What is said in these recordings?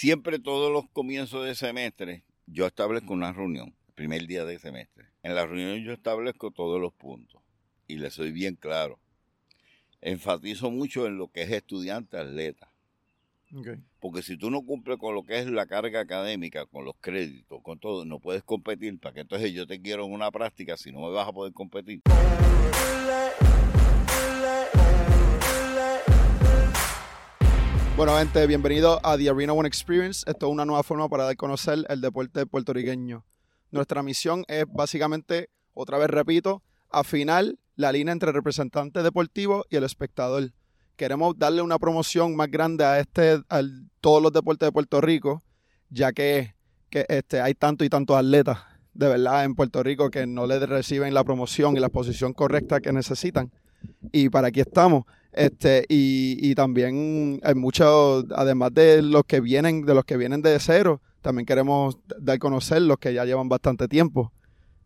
siempre todos los comienzos de semestre yo establezco una reunión, el primer día de semestre. En la reunión yo establezco todos los puntos y le soy bien claro. Enfatizo mucho en lo que es estudiante atleta. Porque si tú no cumples con lo que es la carga académica, con los créditos, con todo, no puedes competir. Para que entonces yo te quiero en una práctica si no me vas a poder competir. Bueno, gente, bienvenido a The Arena One Experience. Esto es una nueva forma para dar a conocer el deporte puertorriqueño. Nuestra misión es básicamente, otra vez repito, afinar la línea entre el representante deportivo y el espectador. Queremos darle una promoción más grande a este, a todos los deportes de Puerto Rico, ya que, este, hay tanto y tantos atletas de verdad en Puerto Rico que no le reciben la promoción y la posición correcta que necesitan. Y para aquí estamos. Este, y, y también hay muchos, además de los que vienen, de los que vienen de cero, también queremos dar a conocer los que ya llevan bastante tiempo,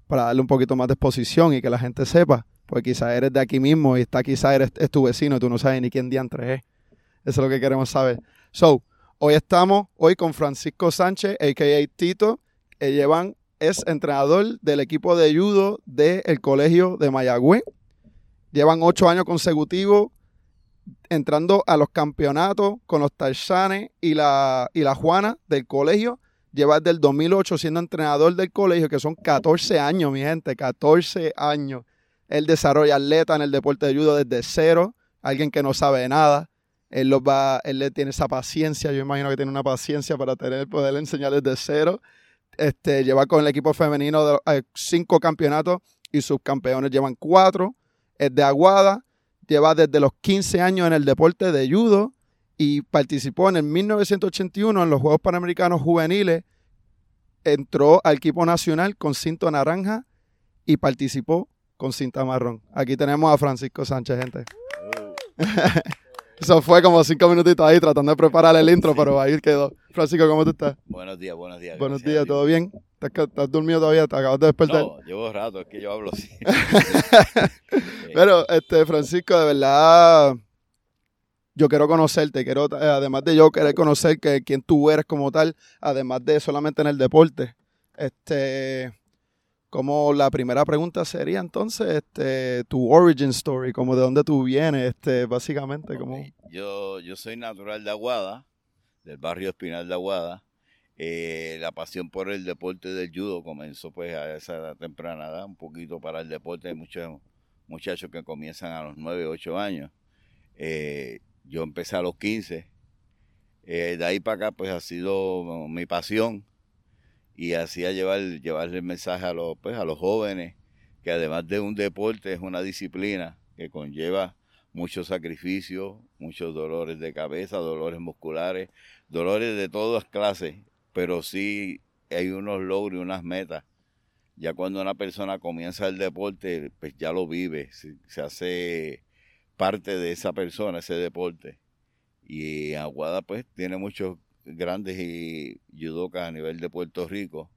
para darle un poquito más de exposición y que la gente sepa, porque quizás eres de aquí mismo y está quizás eres es tu vecino y tú no sabes ni quién diantre es. Eso es lo que queremos saber. So, hoy estamos hoy con Francisco Sánchez, a.k.a. Tito. que llevan, es entrenador del equipo de judo del Colegio de Mayagüez. Llevan ocho años consecutivos entrando a los campeonatos con los Tarzanes y la, y la Juana del colegio. Lleva desde el 2008 siendo entrenador del colegio, que son 14 años, mi gente, 14 años. Él desarrolla atleta en el deporte de judo desde cero, alguien que no sabe nada. Él, los va, él le tiene esa paciencia, yo imagino que tiene una paciencia para tener, poder enseñar desde cero. Este, lleva con el equipo femenino de, eh, cinco campeonatos y sus campeones llevan cuatro. Es de Aguada, lleva desde los 15 años en el deporte de judo y participó en el 1981 en los Juegos Panamericanos Juveniles. Entró al equipo nacional con cinto naranja y participó con cinta marrón. Aquí tenemos a Francisco Sánchez, gente. Eso fue como cinco minutitos ahí tratando de preparar el intro, pero ahí quedó. Francisco, ¿cómo tú estás? Buenos días, buenos días. Buenos días, ¿todo bien? ¿Estás, ¿Estás, dormido todavía? ¿Te acabas de despertar? No, llevo rato, es que yo hablo así. pero, este, Francisco, de verdad, yo quiero conocerte, quiero, eh, además de yo querer conocer que, quién tú eres como tal, además de solamente en el deporte. Este, como la primera pregunta sería entonces este, tu origin story, como de dónde tú vienes, este, básicamente. Como... Yo, yo soy natural de Aguada, del barrio Espinal de Aguada. Eh, la pasión por el deporte del judo comenzó pues a esa temprana edad, un poquito para el deporte. Hay muchos muchachos que comienzan a los 9, 8 años. Eh, yo empecé a los 15. Eh, de ahí para acá pues ha sido mi pasión y hacía llevar, llevarle el mensaje a los, pues, a los jóvenes que además de un deporte es una disciplina que conlleva muchos sacrificios, muchos dolores de cabeza, dolores musculares, dolores de todas clases, pero sí hay unos logros y unas metas. Ya cuando una persona comienza el deporte, pues ya lo vive, se, se hace parte de esa persona, ese deporte. Y Aguada pues tiene muchos grandes y judocas a nivel de Puerto Rico.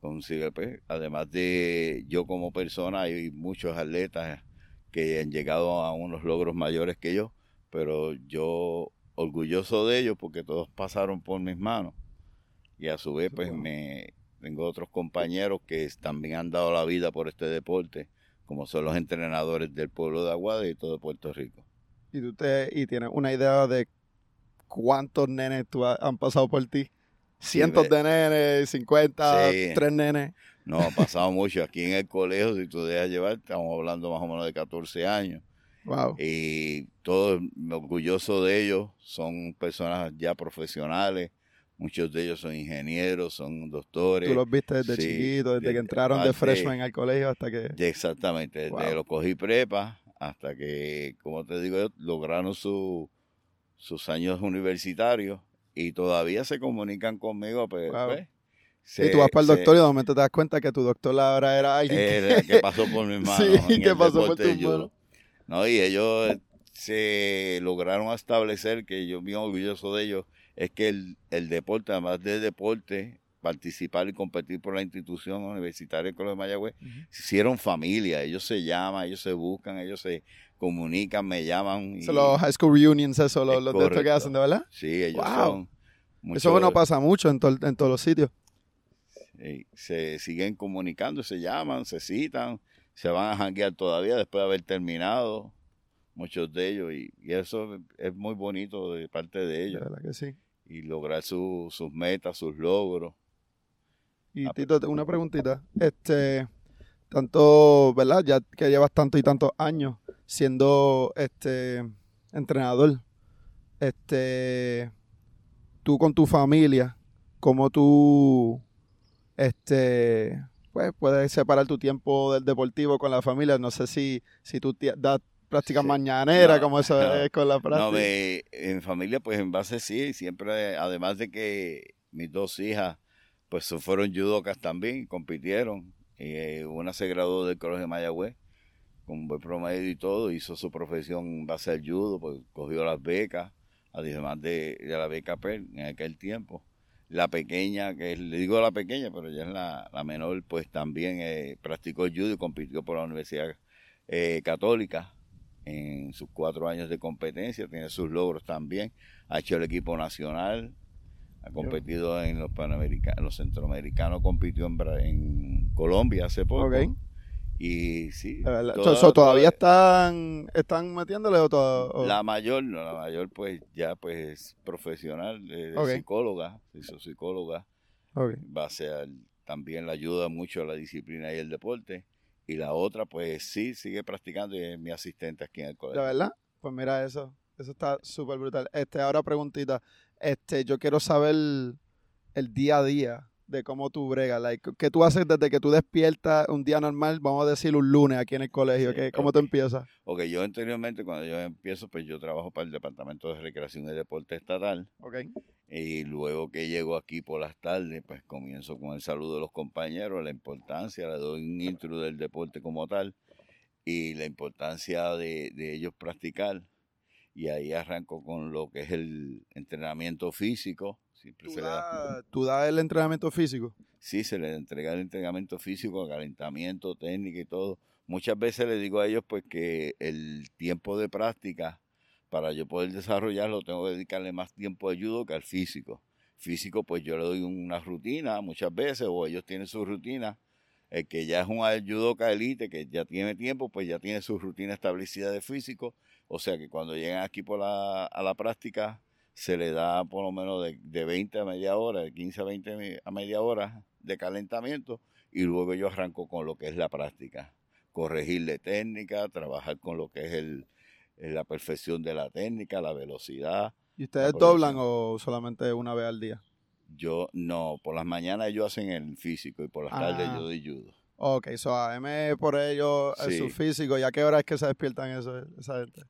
Consigue, pues, además de yo como persona, hay muchos atletas que han llegado a unos logros mayores que yo, pero yo orgulloso de ellos porque todos pasaron por mis manos. Y a su vez, pues, me tengo otros compañeros que también han dado la vida por este deporte, como son los entrenadores del pueblo de Aguada y todo Puerto Rico. Y tú te, y tienes una idea de cuántos nenes tú han pasado por ti. Cientos de nenes, 50, tres nenes. No, ha pasado mucho. Aquí en el colegio, si tú dejas llevar, estamos hablando más o menos de 14 años. Wow. Y todos orgulloso de ellos, son personas ya profesionales. Muchos de ellos son ingenieros, son doctores. Tú los viste desde chiquitos, desde que entraron de freshman al colegio hasta que... Exactamente, desde wow. los cogí prepa hasta que, como te digo, lograron su, sus años universitarios y todavía se comunican conmigo. Pues, Wow. pues, y se- tú vas para el se- doctor y de momento te das cuenta que tu doctor ahora era alguien era que pasó por mis manos. Sí, que pasó por judo. manos. No, y ellos se lograron establecer, que yo bien orgulloso de ellos, es que el, el deporte, además de deporte, participar y competir por la institución universitaria del Colegio de Mayagüez, se hicieron familia, ellos se llaman, ellos se buscan, ellos se comunican, me llaman. y- Son los high school reunions, eso, los, Es los de esto que hacen, ¿de verdad? Sí, ellos Wow. son Eso no pasa mucho en, en todos los sitios. se siguen comunicando, se llaman, se citan, se van a janguear todavía después de haber terminado muchos de ellos y, eso es muy bonito de parte de ellos. que sí. Y lograr sus metas, sus logros. Y ah, Tito, una preguntita. Este, tanto, ¿verdad? Ya que llevas tanto y tantos años siendo este entrenador. Este, tú con tu familia, ¿cómo tú este pues puedes separar tu tiempo del deportivo con la familia? No sé si, si tú das prácticas mañaneras, como eso es con la práctica. No, en familia, pues en base sí, siempre, además de que mis dos hijas, pues fueron judocas también, compitieron. Y eh, una se graduó del Colegio de Mayagüez con buen promedio y todo, hizo su profesión en base al judo, pues cogió las becas, además de, de la beca PER en aquel tiempo. La pequeña, que le digo la pequeña, pero ya es la, menor, pues también eh, practicó judo y compitió por la Universidad eh, Católica en sus cuatro años de competencia, tiene sus logros también, ha hecho el equipo nacional, ha competido en los panamericanos, los centroamericanos, compitió en, en Colombia hace poco. Y sí. ¿Todavía están, están metiéndole o todo? La mayor, no, la mayor pues ya pues profesional, de, psicóloga, hizo psicóloga. Va a ser también la ayuda mucho a la disciplina y el deporte. Y la otra, pues sí, sigue practicando y es mi asistente aquí en el colegio. ¿De verdad? Pues mira eso. Eso está súper brutal. Este, ahora preguntita. Este, yo quiero saber el día a día de cómo tú bregas. Like, ¿Qué tú haces desde que tú despiertas un día normal, vamos a decir un lunes aquí en el colegio? ¿Cómo te empiezas? Ok, yo anteriormente cuando yo empiezo, pues yo trabajo para el Departamento de Recreación y Deporte Estatal. Ok. Y luego que llego aquí por las tardes, pues comienzo con el saludo de los compañeros, la importancia, le doy un intro del deporte como tal y la importancia de, de ellos practicar. Y ahí arranco con lo que es el entrenamiento físico, ¿Tú, das el entrenamiento físico? Sí, se les entrega el entrenamiento físico, calentamiento, técnica y todo. Muchas veces les digo a ellos pues que el tiempo de práctica para yo poder desarrollarlo tengo que dedicarle más tiempo a judo que al físico. Físico pues yo le doy una rutina muchas veces o ellos tienen su rutina. El que ya es un judoka elite, que ya tiene tiempo, pues ya tiene su rutina establecida de físico. O sea que cuando llegan aquí por la, a la práctica se le da por lo menos de, de 20 a media hora, de 15 a 20 a media hora de calentamiento y luego yo arranco con lo que es la práctica, corregirle técnica, trabajar con lo que es el, la perfección de la técnica, la velocidad. ¿Y ustedes doblan o solamente una vez al día? Yo no, por las mañanas ellos hacen el físico y por las tardes yo ah. doy judo. Ok, so AM por ellos es su físico. ¿Y a qué hora es que se despiertan eso, esa gente?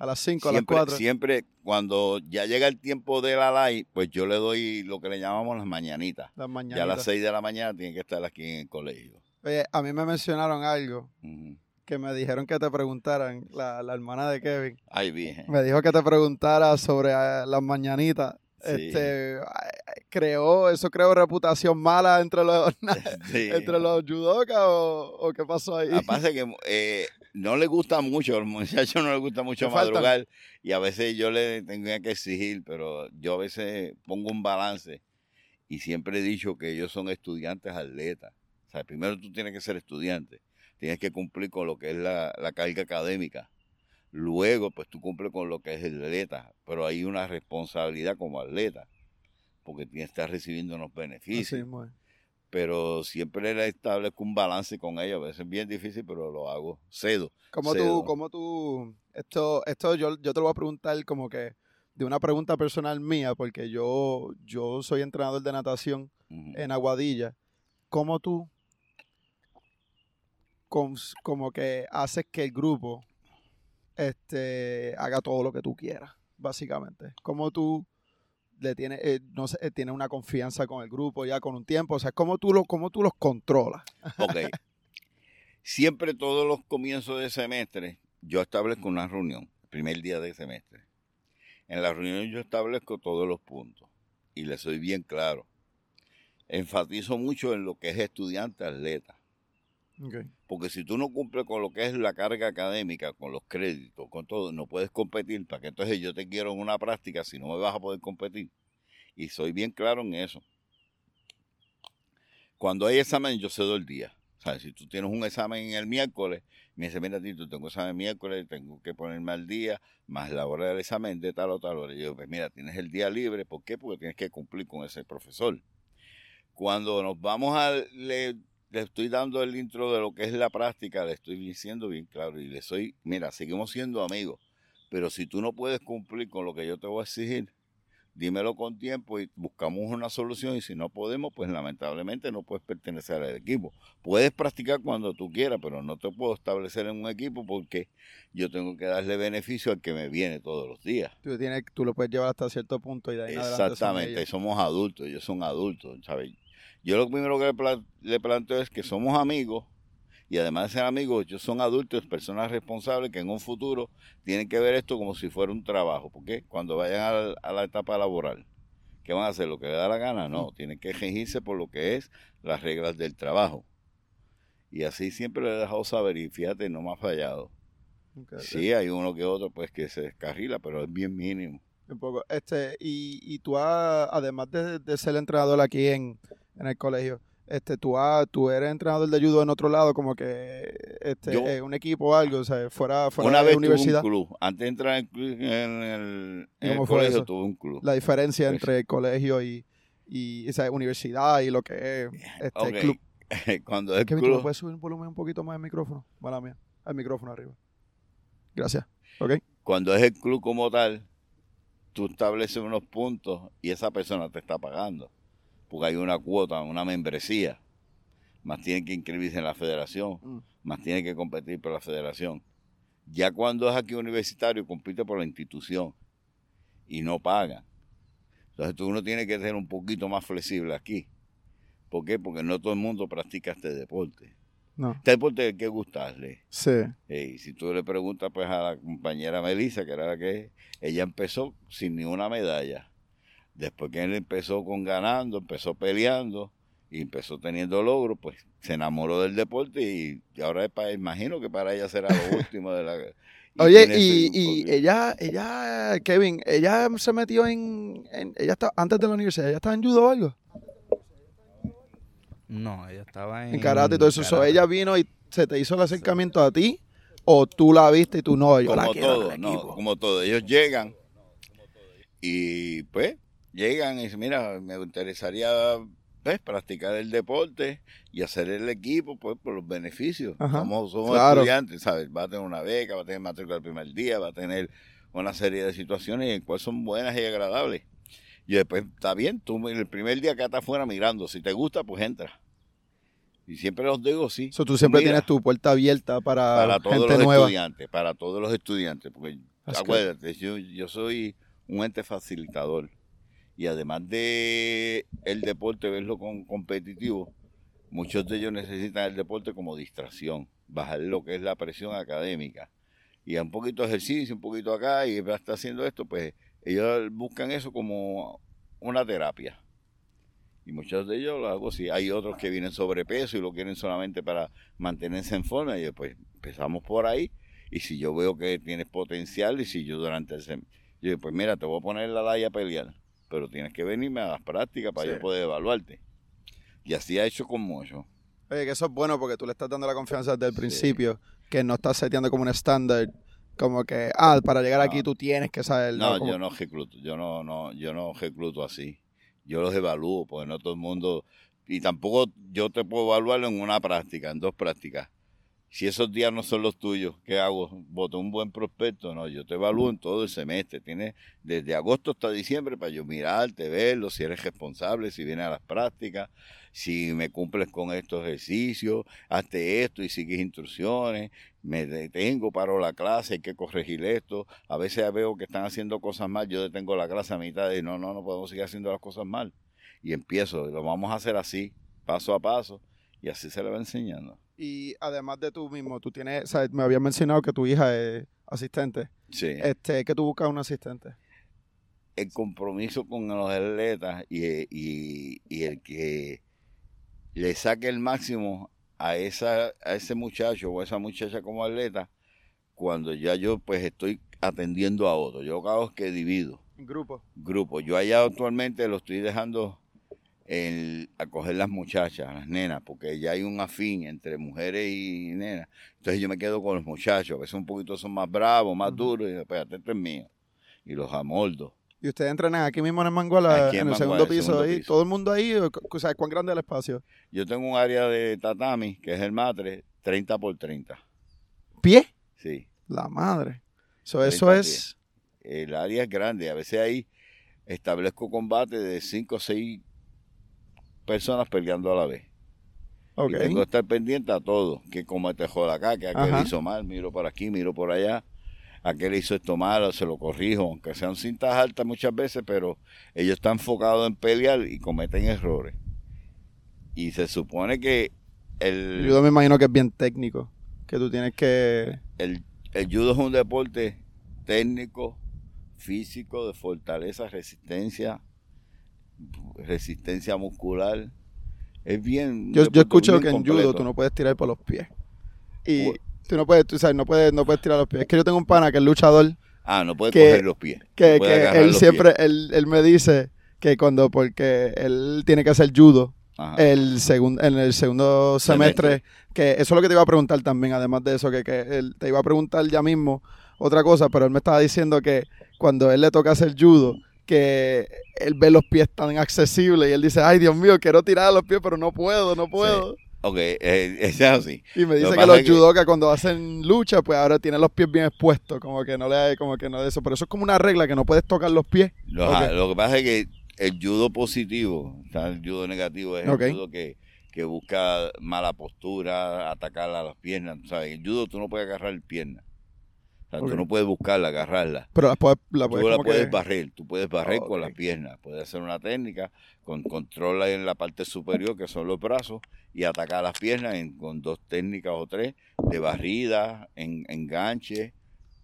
A las 5, a las 4. Siempre cuando ya llega el tiempo de la live, pues yo le doy lo que le llamamos las mañanitas. Las mañanitas. Ya a las 6 de la mañana tienen que estar aquí en el colegio. Oye, a mí me mencionaron algo que me dijeron que te preguntaran, la, la hermana de Kevin. Ay, bien. Me dijo que te preguntara sobre eh, las mañanitas. Este, creó, eso creó reputación mala entre los, entre los judokas o, qué pasó ahí. Aparte que eh, no le gusta mucho, a los muchachos no les gusta mucho madrugar y a veces yo le tenía que exigir, pero yo a veces pongo un balance y siempre he dicho que ellos son estudiantes atletas. O sea, primero tú tienes que ser estudiante, tienes que cumplir con lo que es la, carga académica. Luego, pues tú cumples con lo que es el atleta, pero hay una responsabilidad como atleta, porque tienes que estar recibiendo unos beneficios pero siempre le establezco un balance con ellos. A veces es bien difícil, pero lo hago. Cedo. ¿Cómo tú, cómo tú, esto, esto yo, yo te lo voy a preguntar como que de una pregunta personal mía, porque yo, yo soy entrenador de natación en Aguadilla. ¿Cómo tú, como que haces que el grupo este, haga todo lo que tú quieras, básicamente? ¿Cómo tú le tiene, eh, no sé, eh, tiene una confianza con el grupo ya con un tiempo. O sea, ¿cómo tú, lo, cómo tú los controlas? Ok. Siempre todos los comienzos de semestre yo establezco una reunión, el primer día de semestre. En la reunión yo establezco todos los puntos y le soy bien claro. Enfatizo mucho en lo que es estudiante atleta. Porque si tú no cumples con lo que es la carga académica, con los créditos, con todo, no puedes competir, para que entonces yo te quiero en una práctica si no me vas a poder competir. y soy bien claro en eso. Cuando hay examen, yo cedo el día. O sea, si tú tienes un examen el miércoles, me dice, mira, tú tengo examen el miércoles, tengo que ponerme al día, más la hora del examen de tal o tal hora. Y yo, pues mira, tienes el día libre. ¿Por qué? Porque tienes que cumplir con ese profesor. Cuando nos vamos a... Le, estoy dando el intro de lo que es la práctica, le estoy diciendo bien claro y le soy, mira, seguimos siendo amigos, pero si tú no puedes cumplir con lo que yo te voy a exigir, dímelo con tiempo y buscamos una solución y si no podemos, pues lamentablemente no puedes pertenecer al equipo. Puedes practicar cuando tú quieras, pero no te puedo establecer en un equipo porque yo tengo que darle beneficio al que me viene todos los días. Tú, tienes, tú lo puedes llevar hasta cierto punto y de ahí son Exactamente, somos adultos, ellos son adultos, ¿sabes? Yo lo primero que le, pla- le planteo es que somos amigos y además de ser amigos, ellos son adultos, personas responsables que en un futuro tienen que ver esto como si fuera un trabajo, porque cuando vayan a la, a la etapa laboral, ¿qué van a hacer? ¿Lo que les da la gana? No, tienen que regirse por lo que es las reglas del trabajo. Y así siempre le he dejado saber y fíjate, no me ha fallado. Ok, ok. Sí, hay uno que otro pues que se descarrila, pero es bien mínimo. Un poco. Este, y, y tú, has- además de, de ser entrenador aquí en, en el colegio, este, tú, has- tú eres entrenador de judo en otro lado, como que este, Yo- en un equipo o algo, o sea, fuera, fuera Una de vez universidad. tuve un club. Antes de entrar en, el en el, ¿Y en el colegio, eso? tuve un club. La diferencia Pues- entre colegio y, y o sea, universidad y lo que es este Ok. club. Cuando es Kevin, ¿tú me club, puedes subir el volumen un poquito más del micrófono? Mala mía. El micrófono arriba. Gracias. ¿Ok? cuando es el club como tal, tú estableces unos puntos y esa persona te está pagando. Porque hay una cuota, una membresía. Más tiene que inscribirse en la federación. Mm. Más tiene que competir por la federación. Ya cuando es aquí universitario, compite por la institución. Y no paga. Entonces tú uno tiene que ser un poquito más flexible aquí. ¿Por qué? Porque no todo el mundo practica este deporte. No. Este deporte hay que gustarle. Sí. Y si tú le preguntas pues a la compañera Melissa, que era la que ella empezó sin ni una medalla. Después que él empezó con ganando, empezó peleando y empezó teniendo logros, pues se enamoró del deporte y, y ahora es para, imagino que para ella será lo último de la... y Oye, y, y ella, ella, Kevin, ella se metió en, en- ella está, antes de la universidad, ella estaba en judo o algo, No, ella estaba en. en karate y todo eso. So, ella vino y se te hizo el acercamiento a ti, o tú la viste y tú no, yo la como quiero en todo, no, como todo. Ellos llegan y pues llegan y dicen, mira, me interesaría pues, practicar el deporte y hacer el equipo pues por los beneficios. Somos, somos claro. estudiantes, ¿sabes? Va a tener una beca, va a tener matrícula el primer día, va a tener una serie de situaciones en cuales son buenas y agradables. Y después, está bien, tú el primer día que estás afuera mirando, si te gusta, pues entra. Y siempre los digo, sí. So, tú siempre mira. tienes tu puerta abierta para, para todos gente los nueva. estudiantes, para todos los estudiantes, porque That's acuérdate, yo, yo soy un ente facilitador y además de el deporte verlo con competitivo, muchos de ellos necesitan el deporte como distracción, bajar lo que es la presión académica y un poquito de ejercicio, un poquito acá y estar haciendo esto, pues ellos buscan eso como una terapia. Y muchos de ellos lo hago así. Hay otros que vienen sobrepeso y lo quieren solamente para mantenerse en forma. Y pues empezamos por ahí. Y si yo veo que tienes potencial y si yo durante el sem- yo pues mira, te voy a poner la DAI a pelear. Pero tienes que venirme a las prácticas para Sí. yo poder evaluarte. Y así ha hecho con mucho. Oye, que eso es bueno porque tú le estás dando la confianza desde el Sí. principio, que no estás seteando como un estándar, como que, ah, para llegar aquí tú tienes que saber. No, Como- yo no recluto, yo no, no, yo no recluto así. Yo los evalúo, porque no todo el mundo, y tampoco yo te puedo evaluarlo en una práctica, en dos prácticas. Si esos días no son los tuyos, ¿qué hago? ¿Voto un buen prospecto? No, yo te evalúo en todo el semestre. Tienes desde agosto hasta diciembre para yo mirarte, verlo, si eres responsable, si vienes a las prácticas, si me cumples con estos ejercicios, hazte esto y sigues instrucciones, me detengo, paro la clase, hay que corregir esto. A veces veo que están haciendo cosas mal, yo detengo la clase a mitad y no, no, no podemos seguir haciendo las cosas mal. Y empiezo, lo vamos a hacer así, paso a paso, y así se le va enseñando. Y además de tú mismo, tú tienes, o sea, me habías mencionado que tu hija es asistente. Sí. Este, que tú buscas un asistente. el compromiso con los atletas y, y, y el que le saque el máximo a esa a ese muchacho o a esa muchacha como atleta cuando ya yo pues estoy atendiendo a otro. Yo hago es que divido. Grupo. Grupo. Yo allá actualmente lo estoy dejando el, a coger las muchachas, las nenas, porque ya hay un afín entre mujeres y nenas. Entonces yo me quedo con los muchachos, a veces un poquito son más bravos, más duros, y después, esto es mío. Y los amoldo. ¿Y ustedes entrenan aquí mismo en el Manguala, en en el segundo piso segundo ahí? piso. ¿Todo el mundo ahí? O, sea, ¿cuán grande es el espacio? Yo tengo un área de tatami, que es el matre, 30 por 30. ¿Pie? Sí. La madre. So, eso 30 es... El área es grande. A veces ahí establezco combate de 5 o 6 personas peleando a la vez. Y tengo que estar pendiente a todo. Que como este joda acá, que aquel Ajá. hizo mal, miro por aquí, miro por allá. Aquel hizo esto mal, se lo corrijo, aunque sean cintas altas muchas veces, pero ellos están enfocados en pelear y cometen errores. Y se supone que el, Yo me imagino que es bien técnico. Que tú tienes que... el, el judo es un deporte técnico, físico, de fortaleza, resistencia, resistencia muscular. Es bien. Yo, yo escucho bien que en judo tú no puedes tirar por los pies. Y tú no puedes, tú sabes, no puedes, no puedes tirar los pies. Es que yo tengo un pana que es luchador Ah, no puedes que- coger los pies. que, no que él siempre, él, él me dice que cuando, porque él tiene que hacer judo. Ajá. el segundo en el segundo semestre, Semestre. que eso es lo que te iba a preguntar también, además de eso, que, que él te iba a preguntar ya mismo otra cosa, pero él me estaba diciendo que cuando él le toca hacer judo, que él ve los pies tan accesibles y él dice, ay Dios mío, quiero tirar a los pies, pero no puedo, no puedo. Ok, eh, es así. Y me dice que los es que- judokas cuando hacen lucha, pues ahora tienen los pies bien expuestos, como que no le hay, como que no de eso. Pero eso es como una regla que no puedes tocar los pies. Lo, que pasa es que el judo positivo, o sea, el judo negativo es el judo que, que busca mala postura, atacar a las piernas. ¿sabes? El judo tú no puedes agarrar piernas. O sea, Ok. tú no puedes buscarla, agarrarla. Pero las puedes, la Tú puedes la como puedes que- barrer, tú puedes barrer con las piernas, puedes hacer una técnica con control en la parte superior que son los brazos y atacar las piernas en- con dos técnicas o tres de barrida, en, enganche.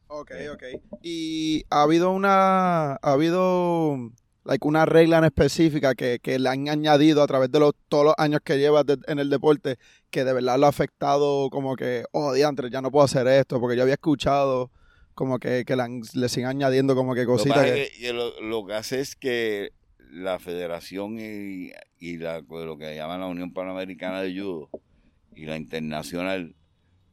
Ok, ok. Y ha habido una, ha habido like, una regla en específica que, que le han añadido a través de los, todos los años que llevas de- en el deporte que de verdad lo ha afectado como que, oh, diantre, ya no puedo hacer esto, porque yo había escuchado como que, que han- le siguen añadiendo como que Lo, cositas pasa que... que lo, lo que hace es que la federación y, y la, lo que llaman la Unión Panamericana de Judo y la internacional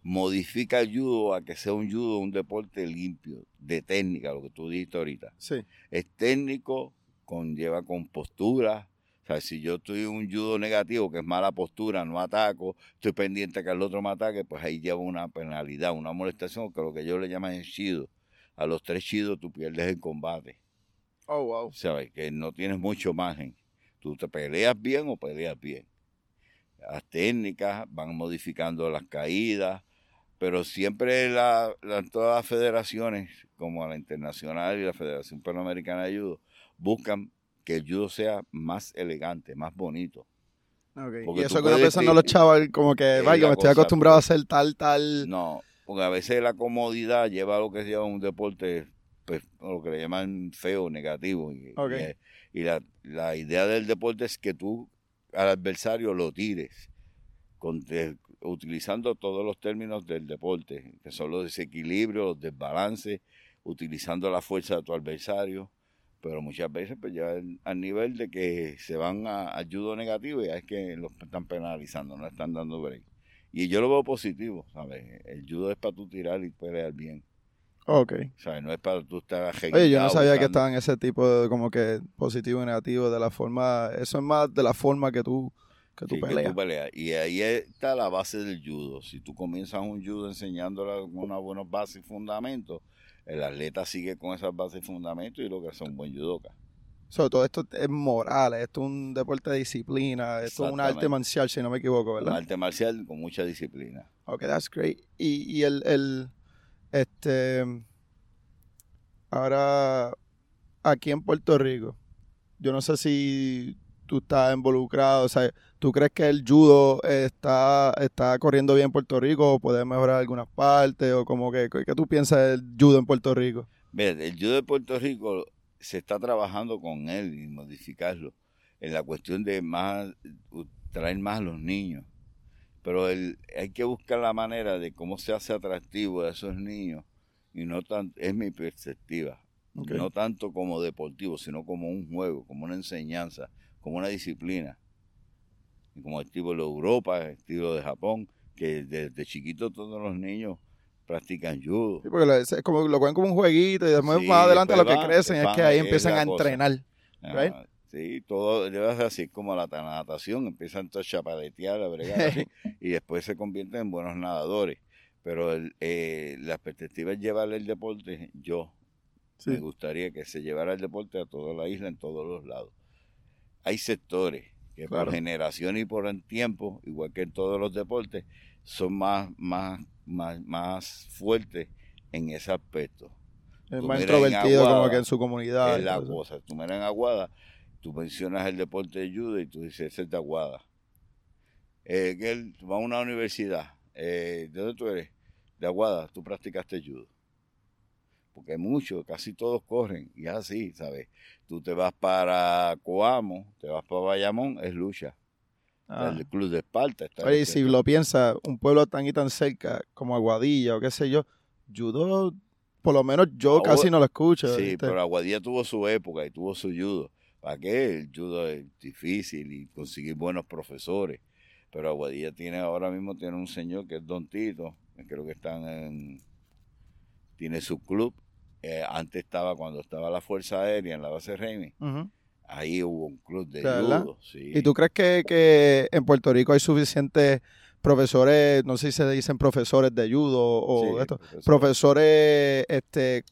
modifica el judo a que sea un judo, un deporte limpio, de técnica, lo que tú dijiste ahorita. Sí, es técnico, conlleva con postura. O sea, si yo estoy un judo negativo, que es mala postura, no ataco, estoy pendiente que el otro me ataque, pues ahí lleva una penalidad, una molestación, que lo que ellos le llaman el shido. A los tres shidos tú pierdes el combate. oh, wow. ¿Sabes? Que no tienes mucho margen. Tú te peleas bien o peleas bien. Las técnicas van modificando las caídas, pero siempre la, la- todas las federaciones, como la internacional y la Federación Panamericana de Judo, buscan que el judo sea más elegante, más bonito. Ok. Porque Y eso que puedes pensando decir- los chavos como que, Es vaya, me estoy acostumbrado a hacer tal, tal... No, porque a veces la comodidad lleva a lo que se llama un deporte, pues, lo que le llaman feo, negativo. Y, Ok. y- y la, la idea del deporte es que tú al adversario lo tires, con te- utilizando todos los términos del deporte, que son los desequilibrios, los desbalances, utilizando la fuerza de tu adversario. Pero muchas veces pues ya al- al nivel de que se van a, al judo negativo y es que los están penalizando, no están dando break. Y yo lo veo positivo, ¿sabes? El judo es para tú tirar y pelear bien, Ok. ¿sabes? No es para tú estar Oye, yo no sabía que buscando- estaba en ese tipo de como que positivo y negativo de la forma, eso es más de la forma que tú, que tú Sí, que peleas. tú peleas. Y ahí está la base del judo. Si tú comienzas un judo enseñándole unas buenas bases y fundamentos, el atleta sigue con esas bases y fundamentos y lo que son buen judoka. Sobre todo esto es moral, esto es un deporte de disciplina, esto es un arte marcial, si no me equivoco, Un ¿verdad? arte marcial con mucha disciplina. Ok, that's great. Y, y el, el, este, ahora, aquí en Puerto Rico, yo no sé si tú estás involucrado, o sea, ¿tú crees que el judo está, está corriendo bien en Puerto Rico o puede mejorar algunas partes o como que, qué tú piensas del judo en Puerto Rico? Mira, el judo de Puerto Rico se está trabajando con él y modificarlo en la cuestión de más traer más a los niños. Pero el, hay que buscar la manera de cómo se hace atractivo a esos niños y no tan es mi perspectiva. No tanto como deportivo, sino como un juego, como una enseñanza, como una disciplina. Como estilo de Europa, estilo de Japón, que desde chiquito todos los niños practican judo. Sí, porque lo, es como, lo cogen como un jueguito y después Sí, más adelante lo después que van- crecen es que ahí empiezan a cosa. entrenar. Ah. Sí, todo ser así como la natación, empiezan a chapaletear, a bregar así, y después se convierten en buenos nadadores. Pero el, eh, la perspectiva es llevar el deporte, yo Sí. me gustaría que se llevara el deporte a toda la isla, en todos los lados. Hay sectores que Claro. por generación y por en tiempo, igual que en todos los deportes, son más, más, más, más fuertes en ese aspecto. Es Tú más introvertido como Aguada, que en su comunidad. es la eso. cosa. Tú miras en Aguada, tú mencionas el deporte de judo y tú dices, ese es de Aguada. Eh, que él va a una universidad. Eh, ¿De dónde tú eres? De Aguada, tú practicaste judo. Porque hay muchos, casi todos corren, y es así, ¿sabes? Tú te vas para Coamo, te vas para Bayamón, es lucha. Ah. El club de Esparta. Está Oye, y si lo piensa, un pueblo tan y tan cerca como Aguadilla o qué sé yo, judo, por lo menos yo casi no lo escucho. Sí, ¿viste? pero Aguadilla tuvo su época y tuvo su judo. ¿Para qué? El judo es difícil y conseguir buenos profesores. Pero Aguadilla tiene ahora mismo tiene un señor que es Don Tito, creo que están en tiene su club. Eh, antes estaba cuando estaba la Fuerza Aérea en la base Raimi, Ujú. ahí hubo un club de judo. Sí. ¿Y tú crees que, que en Puerto Rico hay suficientes profesores, no sé si se dicen profesores de judo o Sí, de esto, profesor. profesores este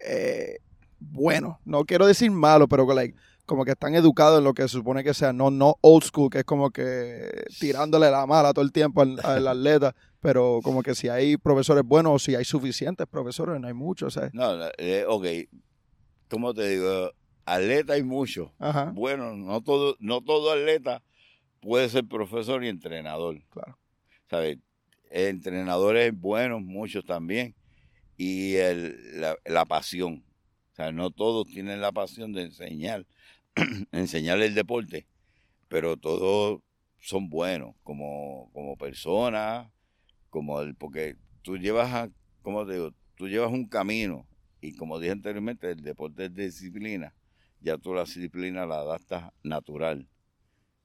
eh, buenos, no quiero decir malos, pero que, like, como que están educados en lo que se supone que sea, no, no old school, que es como que tirándole la mala todo el tiempo al, al atleta, pero como que si hay profesores buenos o si hay suficientes profesores, no hay muchos, ¿sabes? No, eh, ok. ¿Cómo te digo? Atleta hay muchos. Bueno, no todo, no todo atleta puede ser profesor y entrenador. claro. ¿Sabes? Entrenadores buenos, muchos también. Y el, la, la pasión. O sea, no todos tienen la pasión de enseñar, enseñar el deporte, pero todos son buenos como, como personas, como el, porque tú llevas a, ¿cómo te digo? Tú llevas un camino y como dije anteriormente, el deporte es disciplina. Ya tú la disciplina la adaptas natural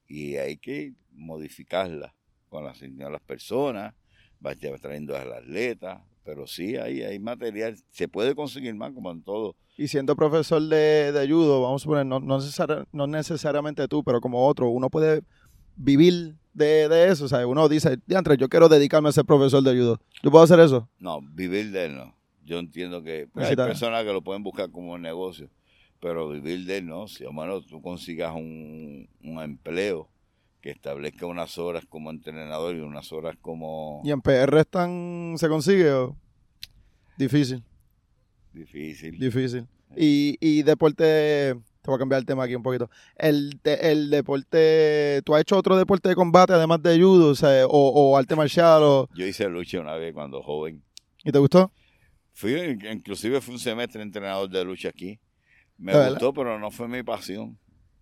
y hay que modificarla con las, las personas, ya trayendo al atleta, pero sí hay, hay material, se puede conseguir más como en todo. Y siendo profesor de, de judo, vamos a suponer, no, no, necesari- no necesariamente tú, pero como otro, uno puede vivir de, de eso. O sea, uno dice, diantre, yo quiero dedicarme a ser profesor de judo. ¿Yo puedo hacer eso? No, vivir de él no. Yo entiendo que pues, hay personas que lo pueden buscar como un negocio, pero vivir de él no. Si o menos tú consigas un, un empleo que establezca unas horas como entrenador y unas horas como ¿Y en PR están, se consigue o? Difícil, difícil. difícil. Y, y deporte, te voy a cambiar el tema aquí un poquito. El, el deporte, ¿tú has hecho otro deporte de combate además de judo? O, sea, o, o arte marcial? O, Yo hice lucha una vez cuando joven. ¿Y te gustó? Fui, inclusive fui un semestre entrenador de lucha aquí. Me gustó, pero no fue mi pasión.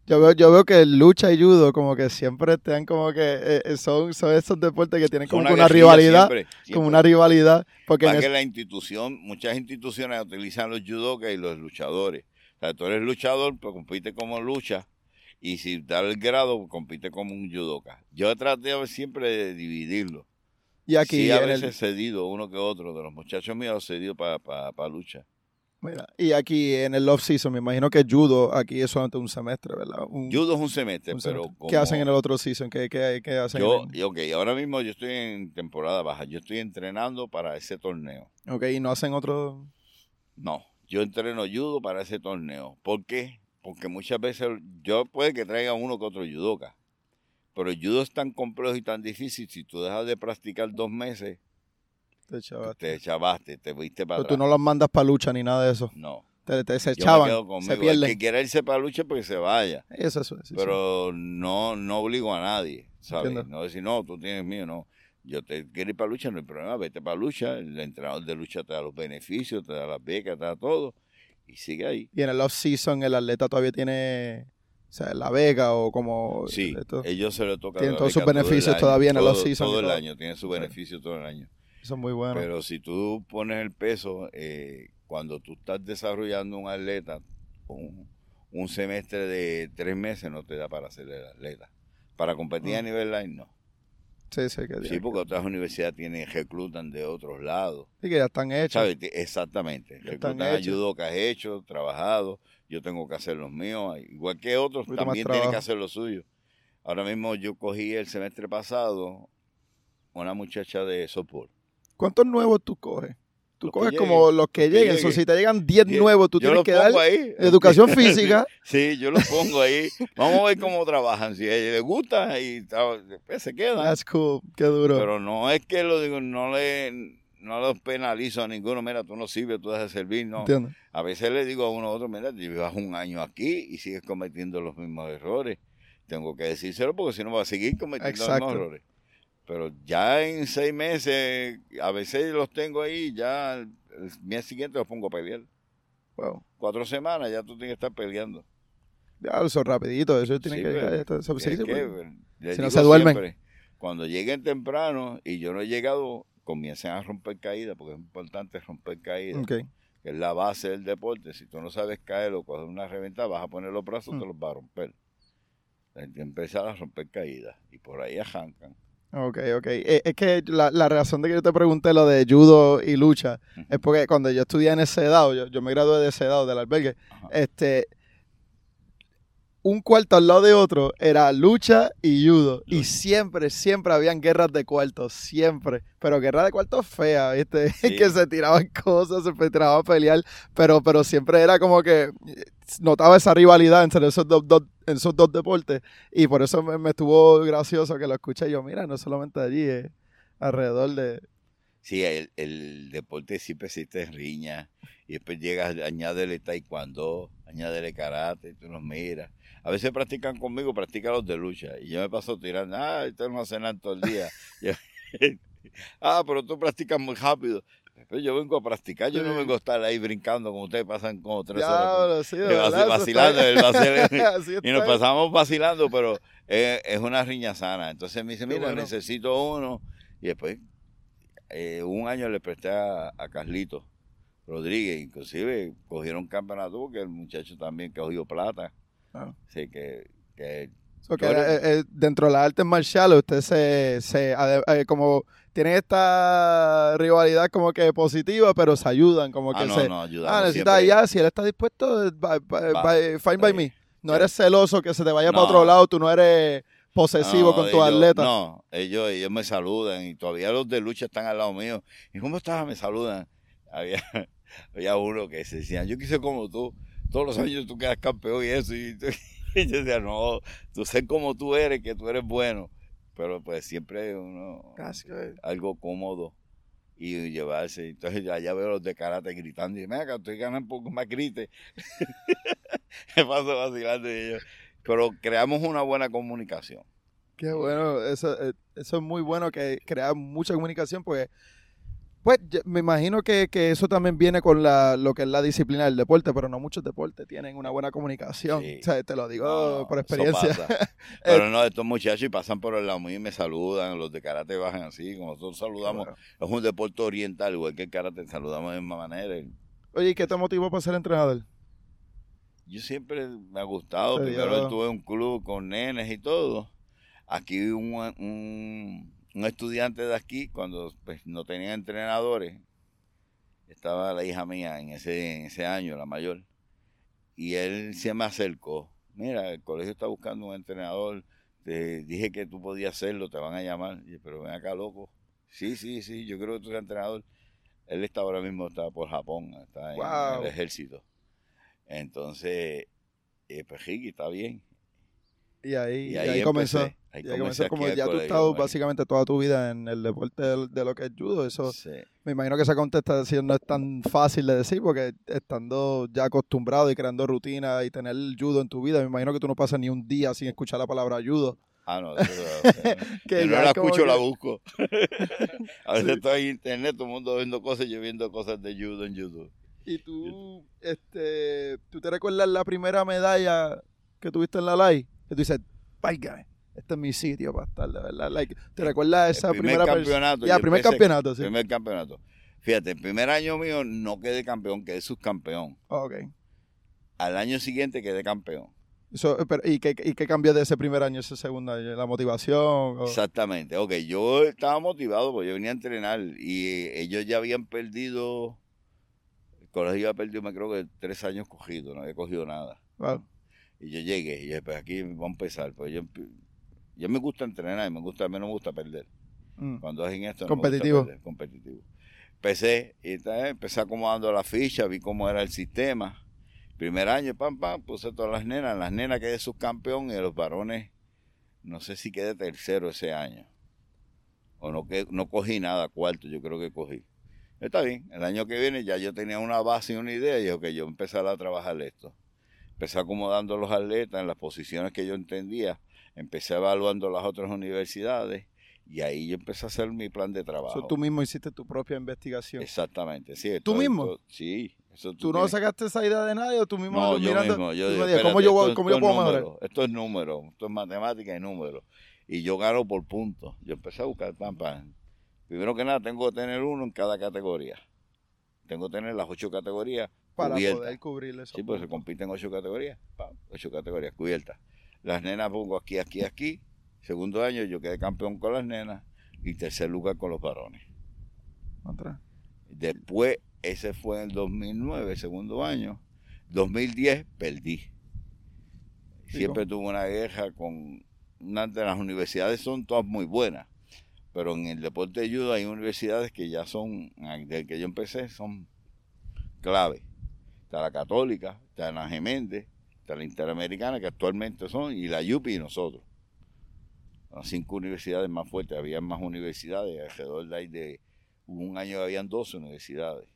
Yo veo, yo veo que lucha y judo como que siempre dan como que eh, eh, son, son esos deportes que tienen como una rivalidad, siempre, siempre. como una rivalidad, porque es- la institución, muchas instituciones utilizan los judokas y los luchadores. O sea, tú eres luchador, pues compite como lucha. Y si da el grado, pues, compite como un judoka. Yo traté siempre de dividirlo. y aquí sí, a el- veces cedido uno que otro. De los muchachos míos cedido para lucha. Mira, y aquí en el off season, me imagino que judo aquí es solamente un semestre, ¿verdad? Un- Judo es un semestre, un pero como... ¿Qué hacen en el otro season? ¿Qué, qué, qué hacen? Yo, en ok, ahora mismo yo estoy en temporada baja. Yo estoy entrenando para ese torneo. ok, y no hacen otro. No, yo entreno judo para ese torneo. ¿Por qué? Porque muchas veces yo puede que traiga uno que otro judoka. Pero el judo es tan complejo y tan difícil. Si tú dejas de practicar dos meses, Te echaban. te echabaste, te fuiste para Pero tú atrás. no los mandas para lucha ni nada de eso. No. Te, te- se echaban, se conmigo. El pierden. que quiera irse para lucha, porque se vaya. Eso, eso. sí. Pero no no obligo a nadie, ¿sabes? Entiendo. No decir, no, tú tienes mío, no. Yo te quiero ir para lucha, no hay problema, vete para lucha. El entrenador de lucha te da los beneficios, te da las becas, te da todo. Y sigue ahí. Y en el off season el atleta todavía tiene, o sea, la vega o como. Sí, esto. ellos se le toca Tienen todos sus beca beneficios todavía en el off-season Todo el año, tiene su beneficio todo el año. Es muy bueno. Pero si tú pones el peso, eh, cuando tú estás desarrollando un atleta, un, un semestre de tres meses no te da para ser el atleta. Para competir a Mm. nivel line, no. Sí, sí, que, Sí, porque otras universidades tienen, reclutan de otros lados. sí, que ya están hechos. ¿Sabes? Te- Exactamente. Ya Reclutan hechos. ayudo que has hecho, trabajado. Yo tengo que hacer los míos. Igual que otros, también tienen que hacer lo suyo. Ahora mismo yo cogí el semestre pasado una muchacha de softball. ¿Cuántos nuevos tú coges? Tú Los coges como los que lleguen. Lleguen. si te llegan 10 Yo- nuevos, tú yo tienes que dar ahí. educación física. Sí, yo los pongo ahí. Vamos a ver cómo trabajan. Si a ellos les gusta y después se quedan. That's cool. Qué duro. Pero no es que lo digo, no le no los penalizo a ninguno. Mira, tú no sirves, tú dejas de servir. No. A veces le digo a uno a otro, mira, llevas un año aquí y sigues cometiendo los mismos errores. Tengo que decírselo porque si no va a seguir cometiendo los mismos errores. Pero ya en seis meses, a veces los tengo ahí, ya el mes siguiente los pongo a pelear. Wow. Cuatro semanas ya tú tienes que estar peleando. Ya, eso rapidito. Eso tiene Sí, que pero llegar. esto- eso- sí, Es sí, que, pues. les Si no se duermen. siempre, cuando lleguen temprano y yo no he llegado, comiencen a romper caídas, porque es importante romper caídas, que es la base del deporte. Si tú no sabes caer o coger una reventada, vas a poner los brazos, Mm. te los vas a romper. Hay que empezar a romper caídas y por ahí arrancan. Ok, ok. Eh, Es que la, la razón de que yo te pregunté lo de judo y lucha es porque cuando yo estudié en ese dado, yo, yo me gradué de ese dado del albergue, este, un cuarto al lado de otro era lucha y judo. Y siempre, siempre habían guerras de cuartos, siempre. Pero guerras de cuartos feas, ¿viste? Sí. que se tiraban cosas, se tiraban a pelear, pero, pero siempre era como que eh, notaba esa rivalidad entre esos dos, dos- esos dos deportes. Y por eso me, me estuvo gracioso que lo escuché yo, mira, no solamente allí, eh, alrededor de... Sí, el, el deporte siempre existe en riña y después llegas, añádele taekwondo, añádele karate, tú los miras. A veces practican conmigo, practican los de lucha y yo me paso tirando, ah, ustedes no hacen nada todo el día. Ah, pero tú practicas muy rápido. Pero yo vengo a practicar, yo no vengo a estar ahí brincando como ustedes pasan como tres horas. Diablo, sí, verdad, vacilando, Y nos pasamos vacilando, pero es, es una riña sana. Entonces me dice, mira, bueno. necesito uno. Y después, eh, un año le presté a, a Carlito Rodríguez. Inclusive cogieron campeonato porque el muchacho también cogió plata. Ah. Así que, que So que, eh, eh, dentro de las artes marciales, usted se, se eh, como tienen esta rivalidad como que positiva, pero se ayudan, como que ah, no, se, no, ah, ayudamos necesita siempre. allá, si él está dispuesto, by- by- Va, by- fine by sí. me. No Sí. eres celoso que se te vaya para No. otro lado, tú no eres posesivo No, con tu ellos- atleta. No, ellos, ellos me saludan y todavía los de lucha están al lado mío. ¿Y cómo estás? Me saludan. Había, había uno que se decía, yo quise como tú, todos los años tú quedas campeón y eso. Y, tú- y yo decía, no, tú sé como tú eres, que tú eres bueno. Pero pues siempre uno, algo cómodo y llevarse. Entonces allá veo los de karate gritando y me acá estoy ganando un poco más grite. me paso vacilando y yo. Pero creamos una buena comunicación. Qué bueno, eso, eh, eso es muy bueno que crea mucha comunicación porque, pues, me imagino que, que eso también viene con la, lo que es la disciplina del deporte, pero no muchos deportes tienen una buena comunicación. Sí. O sea, te lo digo No, por eso experiencia. pasa. Pero no, estos muchachos pasan por el lado mío y me saludan, los de karate bajan así, como nosotros saludamos, es un deporte oriental, igual que el karate, saludamos de la misma manera. Oye, ¿y qué te motivó para ser entrenador? Yo siempre me ha gustado, primero estuve en un club con nenes y todo. Aquí un, un, un estudiante de aquí, cuando pues, no tenía entrenadores, estaba la hija mía en ese, en ese año, la mayor, y él se me acercó. Mira, el colegio está buscando un entrenador, te dije que tú podías hacerlo, te van a llamar. Y yo, pero ven acá, loco. Sí, sí, sí, yo creo que tú eres entrenador. Él está ahora mismo, está por Japón, está en Wow. el ejército. Entonces, eh, pues Ricky, está bien. Y ahí, Y y ahí comenzó. ahí Y ahí comenzó como ya tú has estado básicamente toda tu vida en el deporte de, de lo que es judo. Eso Sí. me imagino que esa contestación no es tan fácil de decir porque estando ya acostumbrado y creando rutina y tener el judo en tu vida, me imagino que tú no pasas ni un día sin escuchar la palabra judo. Ah, no, eso, Que yo no la escucho, que- la busco. A veces Sí. estoy en internet, todo el mundo viendo cosas, yo viendo cosas de judo en judo. Y tú, este, ¿tú te recuerdas la primera medalla que tuviste en la live? Que tú dices, válgame, este es mi sitio para estar, de verdad. Like, ¿Te recuerdas esa primer primera campeonato. Ya, primer empecé- campeonato, sí. Primer campeonato. Fíjate, el primer año mío no quedé campeón, quedé subcampeón. Ok. Al año siguiente quedé campeón. Eso, pero, ¿y, qué, ¿Y qué cambió de ese primer año a ese segundo año? ¿La motivación? o- Exactamente. Ok, yo estaba motivado porque yo venía a entrenar y eh, ellos ya habían perdido, el colegio había perdido, me creo que tres años cogidos, no había cogido nada. Wow. Y yo llegué y dije, pues aquí vamos a empezar. Pues yo, yo me gusta entrenar, me gusta, a mí no me gusta perder. Mm. Cuando hacen esto, no me gusta Competitivo. perder, competitivo. Empecé, y entonces empecé acomodando la ficha, vi cómo era el sistema. Primer año, pam, pam, puse todas las nenas. Las nenas quedé subcampeón y los varones, no sé si quedé tercero ese año. O no, que, no cogí nada, cuarto, yo creo que cogí. Está bien, el año que viene ya yo tenía una base y una idea y dije, ok, yo empecé a trabajar esto. Empecé acomodando los atletas en las posiciones que yo entendía. Empecé evaluando las otras universidades y ahí yo empecé a hacer mi plan de trabajo. So, tú mismo hiciste tu propia investigación. Exactamente, sí. ¿Tú mismo? sí. Eso ¿Tú no tienes- sacaste esa idea de nadie o tú mismo No, yo mirando? mismo. Yo tú digo, ¿Cómo yo, esto- cómo yo puedo mejorar? número, Esto es número, esto es matemática y número. Y yo gano por puntos. Yo empecé a buscar pam, pam. Primero que nada, tengo que tener uno en cada categoría. Tengo que tener las ocho categorías Para cubiertas. poder cubrir eso. Sí, pues se compiten ocho categorías. ocho categorías cubiertas. Las nenas pongo aquí, aquí, aquí. Segundo año yo quedé campeón con las nenas y tercer lugar con los varones. Después, ese fue en el 2009, segundo año. 2010, perdí. Siempre tuve una guerra con una de las universidades, son todas muy buenas. Pero en el deporte de judo hay universidades que ya son, desde que yo empecé, son clave. Está la Católica, está la Geméndez, está la Interamericana, que actualmente son, y la YUPI y nosotros. Las cinco universidades más fuertes, había más universidades, alrededor de ahí de un año habían 12 universidades.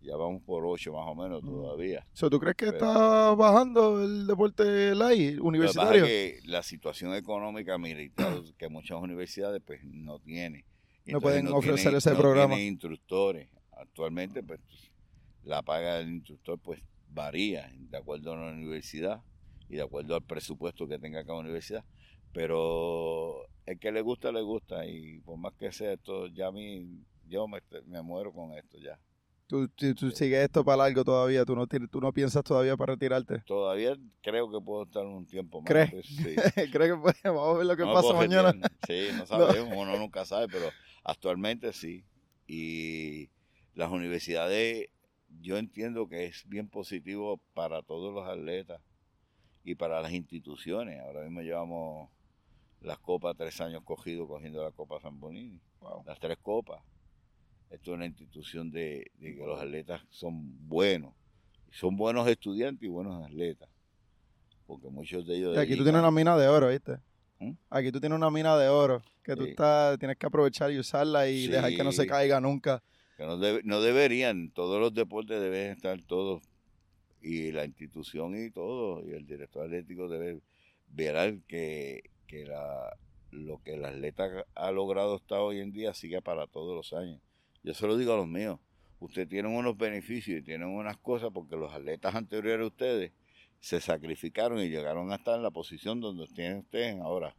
Ya vamos por ocho más o menos Mm. todavía. So, ¿Tú crees que Pero- está bajando el deporte Lo que pasa universitario? es que la situación económica militar que muchas universidades pues no tienen. No pueden ofrecer tienen- ese no programa. tienen instructores. Actualmente pues la paga del instructor pues varía de acuerdo a la universidad y de acuerdo al presupuesto que tenga cada universidad. Pero el que le gusta, le gusta y por más que sea esto, ya a mí, yo me, me muero con esto ya. Tú, tú, tú sigues esto para largo todavía, tú no, tienes- tú no piensas todavía para retirarte. Todavía creo que puedo estar un tiempo más. ¿Crees? pues, sí. ¿Crees que puede- vamos a ver lo que No pasa puedo mañana? retirar. Sí, no sabemos, uno nunca sabe, pero actualmente sí. Y las universidades, yo entiendo que es bien positivo para todos los atletas y para las instituciones. Ahora mismo llevamos las copas tres años cogidos cogiendo la Copa San Bonini, Wow. las tres copas. Esto es una institución de, de que los atletas son buenos. Son buenos estudiantes y buenos atletas. Porque muchos de ellos... Aquí tú tienes una mina de oro, ¿viste? ¿Mm? Aquí tú tienes una mina de oro que tú Sí. estás, tienes que aprovechar y usarla y Sí. dejar que no se caiga nunca. Que no, no deberían, todos los deportes deben estar todos, y la institución y todo, y el director atlético debe ver que, que la, lo que el atleta ha logrado hasta hoy en día siga para todos los años. Yo se lo digo a los míos, ustedes tienen unos beneficios y tienen unas cosas porque los atletas anteriores a ustedes se sacrificaron y llegaron a estar en la posición donde tienen ustedes ahora.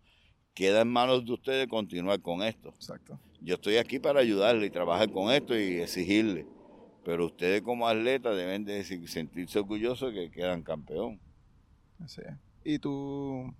Queda en manos de ustedes continuar con esto Exacto. yo estoy aquí para ayudarle y trabajar con esto y exigirle. Pero ustedes como atletas deben de se- sentirse orgullosos de que quedan campeón. Así es. Y tú,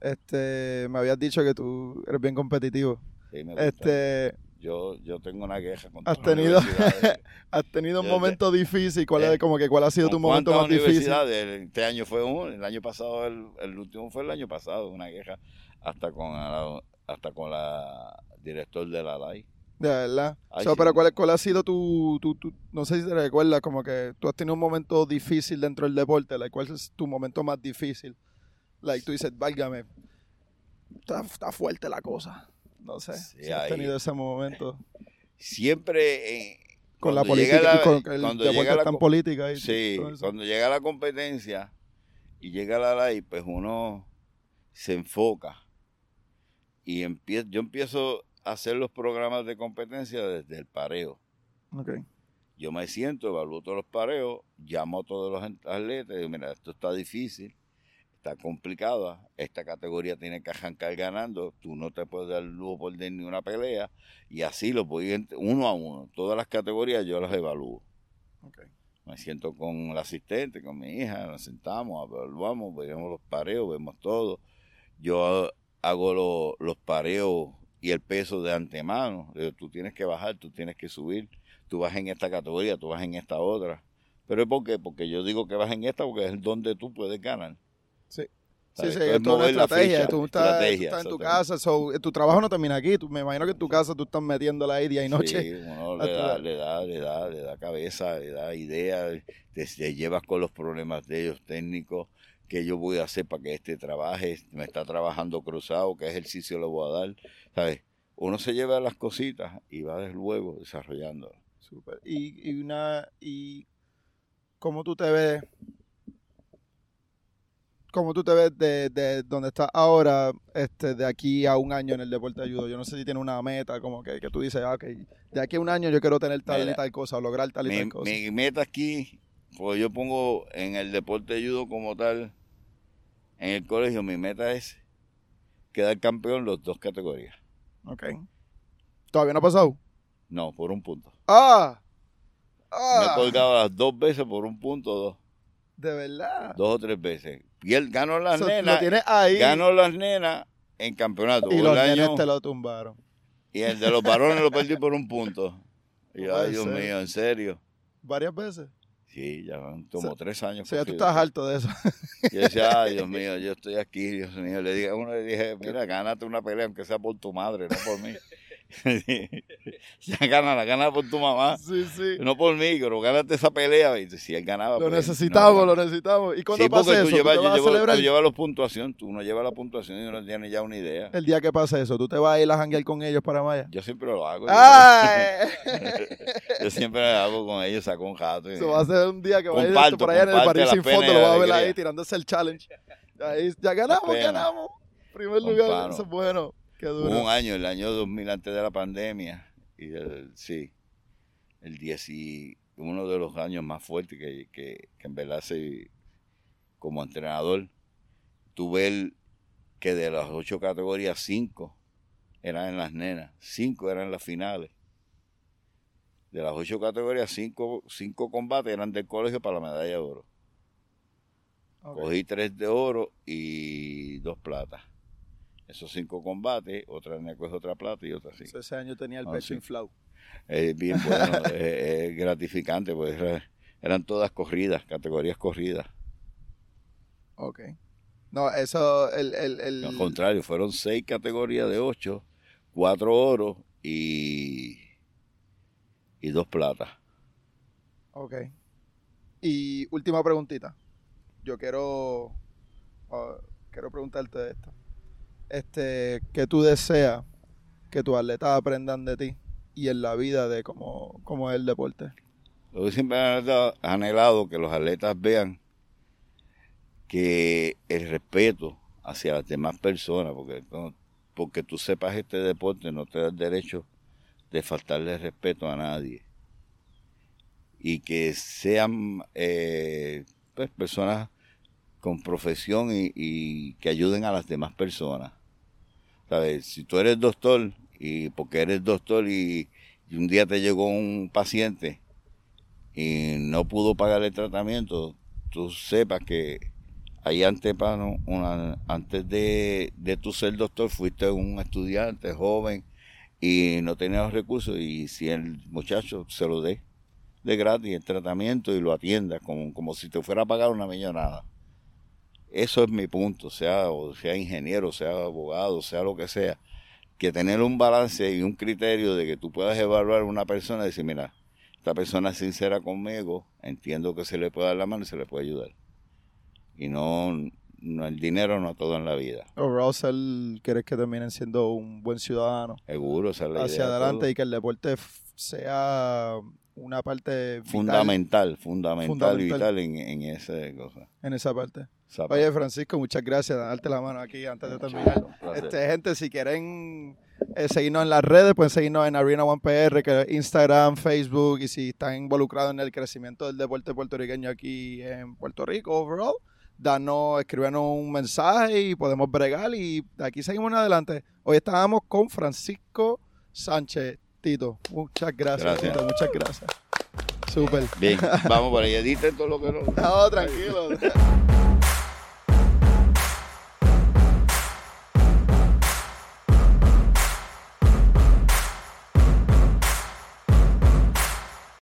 este, me habías dicho que tú eres bien competitivo. Sí, me gusta. Este, yo, yo tengo una queja con has tenido, has tenido un Yo- momento difícil. ¿Cuál Eh, es, como que cuál ha sido tu ¿Con momento más difícil? Este año fue uno, el año pasado, el, el último fue el año pasado, una queja hasta con la, hasta con la director de la LAI. De verdad. Ay, So, sí. Pero ¿cuál, cuál ha sido tu, tu, tu- no sé si te recuerdas, como que tú has tenido un momento difícil dentro del deporte, like, ¿cuál es tu momento más difícil? Like, tú dices, válgame, está, está fuerte la cosa. No sé, Sí, si has tenido ese momento Siempre eh, con la llega política, la- con el cuando llega la tan co- política y Sí, todo eso. cuando llega la competencia y llega la ley, pues uno se enfoca y empie- yo empiezo a hacer los programas de competencia desde el pareo. Ok. Yo me siento, evalúo todos los pareos, llamo a todos los atletas y digo, mira, esto está difícil, está complicada, esta categoría tiene que arrancar ganando, tú no te puedes dar lujo por ni una pelea, y así lo voy uno a uno. Todas las categorías yo las evalúo. Ok. Me siento con el asistente, con mi hija, nos sentamos, evaluamos, vemos los pareos, vemos todo. Yo hago lo- los pareos y el peso de antemano. Tú tienes que bajar, tú tienes que subir, tú vas en esta categoría, tú vas en esta otra. ¿Pero por qué? Porque yo digo que vas en esta porque es donde tú puedes ganar. Sí. Sí, ¿Sabes? sí, es toda una estrategia. ficha, tú estás, tú estrategia, estás en tu casa, so, tu trabajo no termina aquí. Tú- me imagino que en tu casa tú estás metiéndola ahí día y noche. Sí, a le da, le da, le da, le da cabeza, le da ideas, te, te llevas con los problemas de ellos técnicos, qué yo voy a hacer para que este trabaje, me está trabajando cruzado, qué ejercicio le voy a dar, ¿sabes? Uno se lleva las cositas y va desde luego desarrollando. Súper. Y, y una y cómo tú te ves cómo tú te ves de, de donde estás ahora este de aquí a un año en el deporte de judo yo no sé si tienes una meta como que, que tú dices ah, ok, de aquí a un año yo quiero tener tal y tal cosa o lograr tal y Mi, tal cosa mi meta aquí, pues yo pongo en el deporte de judo como tal, en el colegio, mi meta es quedar campeón los dos categorías. Ok. todavía no ha pasado No, por un punto. ah Me he ah colgado las dos veces por un punto, dos. de verdad dos o tres veces. Y él ganó las So, lo nenas, tienes ahí ganó las nenas en campeonato. y los el nenes año- te lo tumbaron y el de los varones lo perdí por un punto. Y ay, Dios mío, en serio. varias veces Sí, ya van como tres años. o sea ya tú estás harto de eso Yo decía, ay, Dios mío, yo estoy aquí, Dios mío. Le dije, a uno le dije, mira, gánate una pelea, aunque sea por tu madre, no por mí. ya gánala, gana por tu mamá. sí sí No por mí, pero gánate esa pelea. Y si él ganaba. Lo pues, necesitamos, no, lo necesitamos. ¿Y cuando Sí, pasa tú eso? ¿Tú llevas, yo vas a llevo- celebrar? tú llevas la puntuación, tú no llevas la puntuación y no tienes ya una idea. El día que pasa eso, ¿tú te vas a ir a janguear con ellos para Maya? Yo siempre lo hago. ¡Ay! Yo siempre lo hago con ellos, saco un jato. y- Eso va a ser un día que va a ir Comparto, por allá en el París la sin y lo la va a ver ahí tirándose el challenge. Ahí, ya ganamos, ganamos. Primer lugar, eso es bueno. Qué Hubo duro. un año, el año 2000, antes de la pandemia, y el, sí, el 10 y uno de los años más fuertes que, que, que en verdad se, como entrenador, tuve el que de las ocho categorías, cinco eran en las nenas, cinco eran en las finales. De las ocho categorías, cinco, cinco combates eran del colegio para la medalla de oro. Cogí tres de oro y dos platas. Esos cinco combates, otra coge otra plata y otra. So, ese año tenía el Ah, pecho sí. inflado. Es bien bueno, es, es gratificante, pues era- eran todas corridas, categorías corridas. Ok. No, eso, el, el, el- Al contrario, fueron seis categorías de ocho, cuatro oros y, y dos platas. Ok. Y última preguntita. Yo quiero, ah, quiero preguntarte esto. Este, ¿qué tú deseas que tus atletas aprendan de ti y en la vida de cómo, cómo es el deporte? Yo siempre he anhelado- que los atletas vean que el respeto hacia las demás personas, porque, porque tú sepas este deporte no te da el derecho de faltarle respeto a nadie. Y que sean eh, pues, personas con profesión y que ayuden a las demás personas. ¿Sabes? Si tú eres doctor y porque eres doctor y, un día te llegó un paciente y no pudo pagar el tratamiento, tú sepas que ahí antepano, una, antes de, de tu ser doctor, fuiste un estudiante joven y no tenías recursos y si el muchacho se lo dé de gratis el tratamiento y lo atienda como, como si te fuera a pagar una millonada. Eso es mi punto, sea, o sea ingeniero, sea abogado, sea lo que sea, que tener un balance y un criterio de que tú puedas evaluar a una persona y decir, mira, esta persona es sincera conmigo, entiendo que se le puede dar la mano y se le puede ayudar. Y no, no el dinero no todo en la vida. Overall, ser, quieres que terminen siendo un buen ciudadano Seguro, esa es la hacia idea adelante todo. y que el deporte sea una parte vital fundamental, fundamental, y vital en, en esa cosa. en esa parte. Oye, Francisco, muchas gracias. Darte la mano aquí antes de terminar. Este, gente, si quieren eh, seguirnos en las redes, pueden seguirnos en Arena One PR, que es Instagram, Facebook, y si están involucrados en el crecimiento del deporte puertorriqueño aquí en Puerto Rico, overall, danos, escríbenos un mensaje y podemos bregar. Y de aquí seguimos en adelante. Hoy estábamos con Francisco Sánchez Tito. Muchas gracias, gracias. Tito. Muchas gracias. Súper. Bien, vamos por ahí. Editen todo lo que no. No, tranquilo.